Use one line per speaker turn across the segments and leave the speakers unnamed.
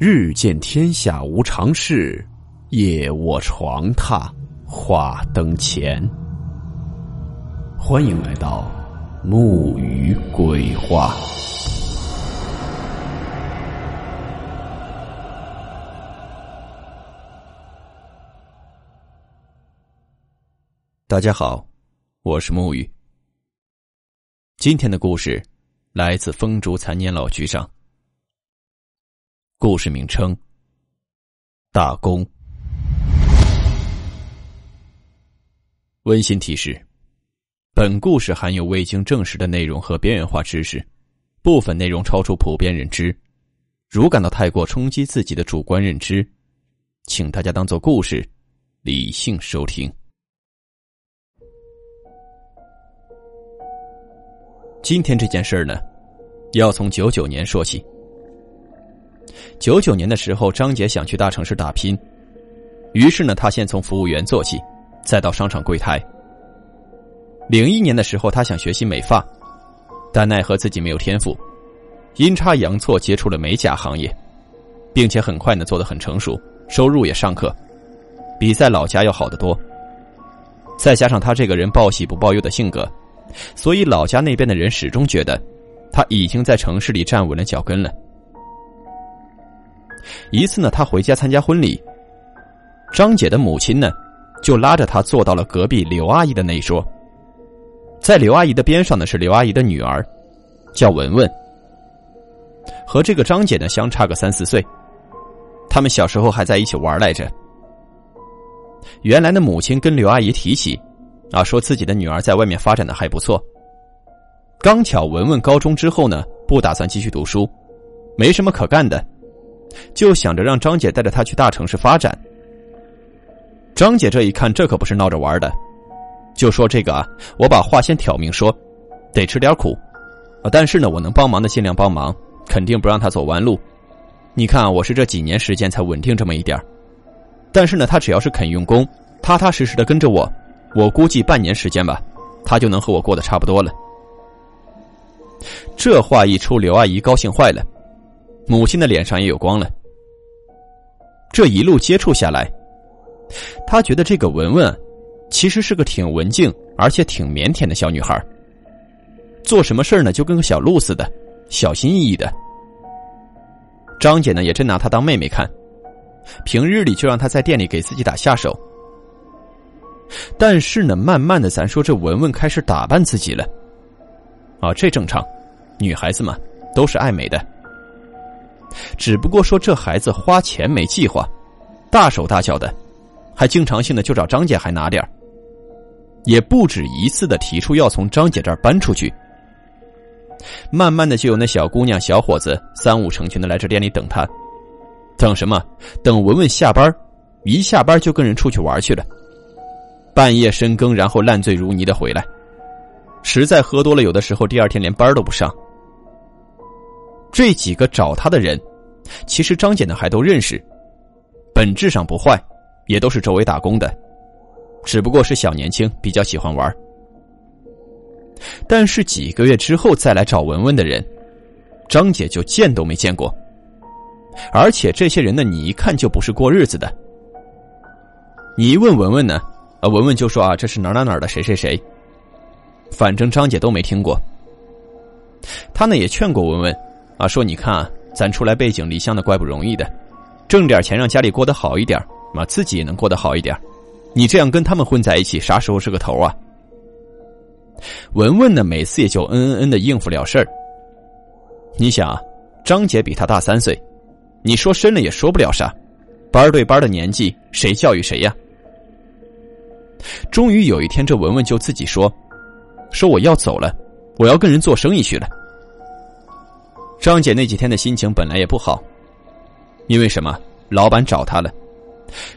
日见天下无常事，夜卧床榻话灯前。欢迎来到木鱼鬼话。大家好，我是木鱼。今天的故事来自风烛残年老局长。故事名称：大功。温馨提示：本故事含有未经证实的内容和边缘化知识，部分内容超出普遍认知。如感到太过冲击自己的主观认知，请大家当做故事，理性收听。今天这件事呢，要从九九年说起。九九年的时候，张杰想去大城市打拼，于是呢，他先从服务员做起，再到商场柜台。零一年的时候，他想学习美发，但奈何自己没有天赋，阴差阳错接触了美甲行业，并且很快呢做得很成熟，收入也尚可，比在老家要好得多。再加上他这个人报喜不报忧的性格，所以老家那边的人始终觉得他已经在城市里站稳了脚跟了。一次呢，他回家参加婚礼，张姐的母亲呢，就拉着他坐到了隔壁刘阿姨的那一桌。在刘阿姨的边上呢，是刘阿姨的女儿，叫文文，和这个张姐呢相差个三四岁，他们小时候还在一起玩来着。原来的母亲跟刘阿姨提起，啊，说自己的女儿在外面发展的还不错。刚巧文文高中之后呢，不打算继续读书，没什么可干的。就想着让张姐带着他去大城市发展。张姐这一看，这可不是闹着玩的，就说：“这个啊，我把话先挑明说，得吃点苦，啊，但是呢，我能帮忙的尽量帮忙，肯定不让他走弯路。你看，我是这几年时间才稳定这么一点但是呢，他只要是肯用功，踏踏实实的跟着我，我估计半年时间吧，他就能和我过得差不多了。”这话一出，刘阿姨高兴坏了。母亲的脸上也有光了。这一路接触下来，他觉得这个文文其实是个挺文静而且挺腼腆的小女孩。做什么事呢，就跟个小鹿似的，小心翼翼的。张姐呢，也真拿她当妹妹看，平日里就让她在店里给自己打下手。但是呢，慢慢的，咱说这文文开始打扮自己了。啊，这正常，女孩子嘛，都是爱美的。只不过说这孩子花钱没计划，大手大脚的，还经常性的就找张姐还拿点也不止一次的提出要从张姐这儿搬出去。慢慢的就有那小姑娘小伙子三五成群的来这店里等他，等什么？等文文下班，一下班就跟人出去玩去了，半夜深更然后烂醉如泥的回来，实在喝多了，有的时候第二天连班都不上。这几个找他的人，其实张姐呢还都认识，本质上不坏，也都是周围打工的，只不过是小年轻比较喜欢玩。但是几个月之后再来找文文的人，张姐就见都没见过，而且这些人呢，你一看就不是过日子的。你一问文文呢，啊，文文就说啊，这是哪哪哪的谁谁谁，反正张姐都没听过。他呢也劝过文文。啊，说你看啊，咱出来背井离乡的，怪不容易的，挣点钱让家里过得好一点，啊，自己也能过得好一点。你这样跟他们混在一起，啥时候是个头啊？文文呢，每次也就嗯嗯嗯的应付了事儿。你想，张姐比他大三岁，你说深了也说不了啥，班对班的年纪，谁教育谁呀？终于有一天，这文文就自己说：“说我要走了，我要跟人做生意去了。”张姐那几天的心情本来也不好，因为什么？老板找她了，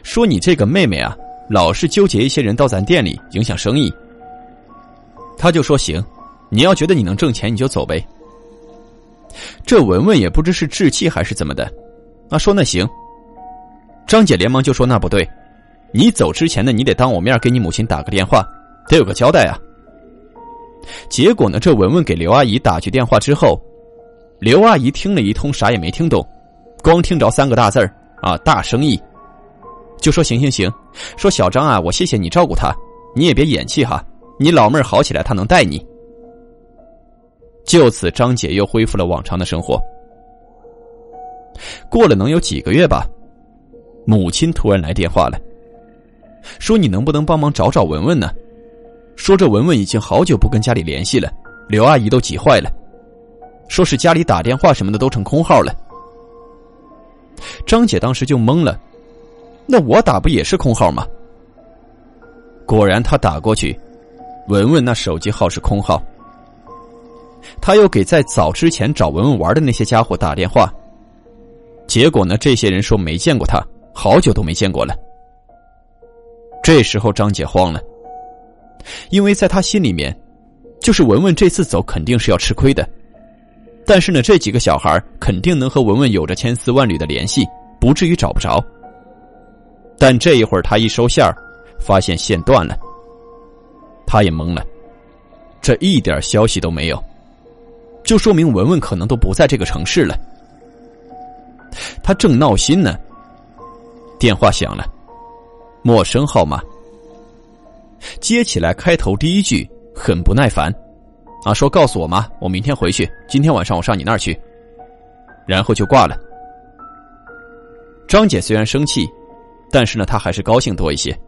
说你这个妹妹啊，老是纠结一些人到咱店里影响生意。他就说行，你要觉得你能挣钱，你就走呗。这文文也不知是置气还是怎么的，啊，说那行。张姐连忙就说那不对，你走之前呢，你得当我面给你母亲打个电话，得有个交代啊。结果呢，这文文给刘阿姨打去电话之后。刘阿姨听了一通，啥也没听懂，光听着三个大字儿啊，大生意，就说行行行，说小张啊，我谢谢你照顾他，你也别演气哈，你老妹儿好起来，他能带你。就此，张姐又恢复了往常的生活。过了能有几个月吧，母亲突然来电话了，说你能不能帮忙找找文文呢？说这文文已经好久不跟家里联系了，刘阿姨都急坏了，说是家里打电话什么的都成空号了。张姐当时就懵了，那我打不也是空号吗？果然，他打过去，文文那手机号是空号。他又给在早之前找文文玩的那些家伙打电话，结果呢，这些人说没见过他，好久都没见过了。这时候张姐慌了，因为在他心里面，就是文文这次走肯定是要吃亏的。但是呢，这几个小孩肯定能和文文有着千丝万缕的联系，不至于找不着。但这一会儿他一收线发现线断了，他也懵了，这一点消息都没有，就说明文文可能都不在这个城市了。他正闹心呢，电话响了，陌生号码，接起来，开头第一句很不耐烦。啊，说告诉我妈，我明天回去。今天晚上我上你那儿去，然后就挂了。张姐虽然生气，但是呢，她还是高兴多一些。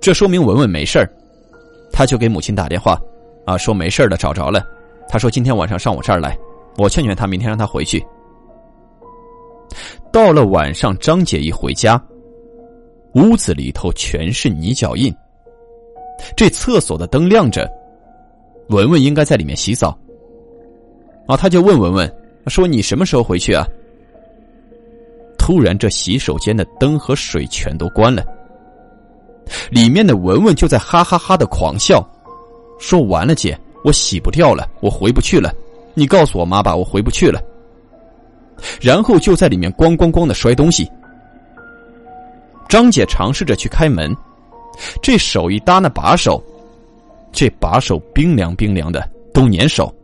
这说明文文没事儿，她就给母亲打电话，啊，说没事的，找着了。她说今天晚上上我这儿来，我劝劝她，明天让她回去。到了晚上，张姐一回家，屋子里头全是泥脚印，这厕所的灯亮着。文文应该在里面洗澡，啊，他就问文文说：“你什么时候回去啊？”突然，这洗手间的灯和水全都关了，里面的文文就在哈哈哈的狂笑，说：“完了，姐，我洗不掉了，我回不去了，你告诉我妈吧，我回不去了。”然后就在里面咣咣咣的摔东西。张姐尝试着去开门，这手一搭那把手。这把手冰凉冰凉的，都粘手。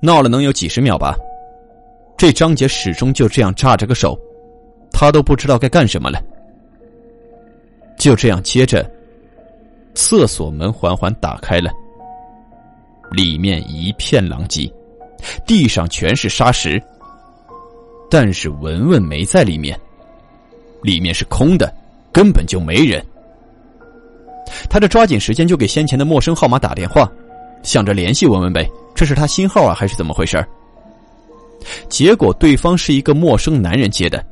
闹了能有几十秒吧，这张姐始终就这样扎着个手，她都不知道该干什么了。就这样，接着，厕所门缓缓打开了，里面一片狼藉，地上全是沙石，但是文文没在里面，里面是空的，根本就没人。他这抓紧时间就给先前的陌生号码打电话，想着联系文文呗，这是他新号啊，还是怎么回事结果对方是一个陌生男人接的，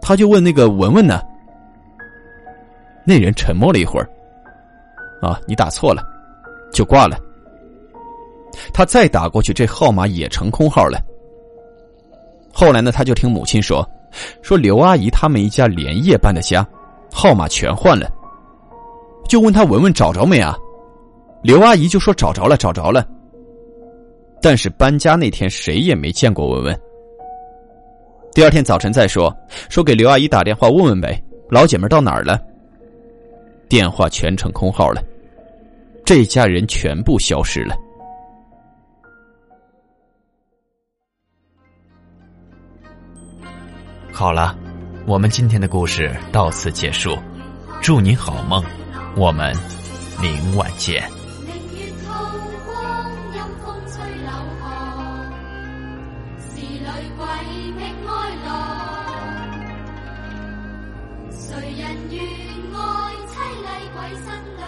他就问那个文文呢，那人沉默了一会儿，啊，你打错了，就挂了。他再打过去，这号码也成空号了。后来呢，他就听母亲说，说刘阿姨他们一家连夜搬的家，号码全换了。就问他文文找着没啊？刘阿姨就说找着了，找着了。但是搬家那天谁也没见过文文。第二天早晨再说，说给刘阿姨打电话问问呗，老姐们到哪儿了？电话全程空号了，这家人全部消失了。
好了，我们今天的故事到此结束，祝你好梦。我们明晚见。明月透光，阴风吹柳巷，是女鬼觅哀乐。谁人愿爱凄厉鬼新娘？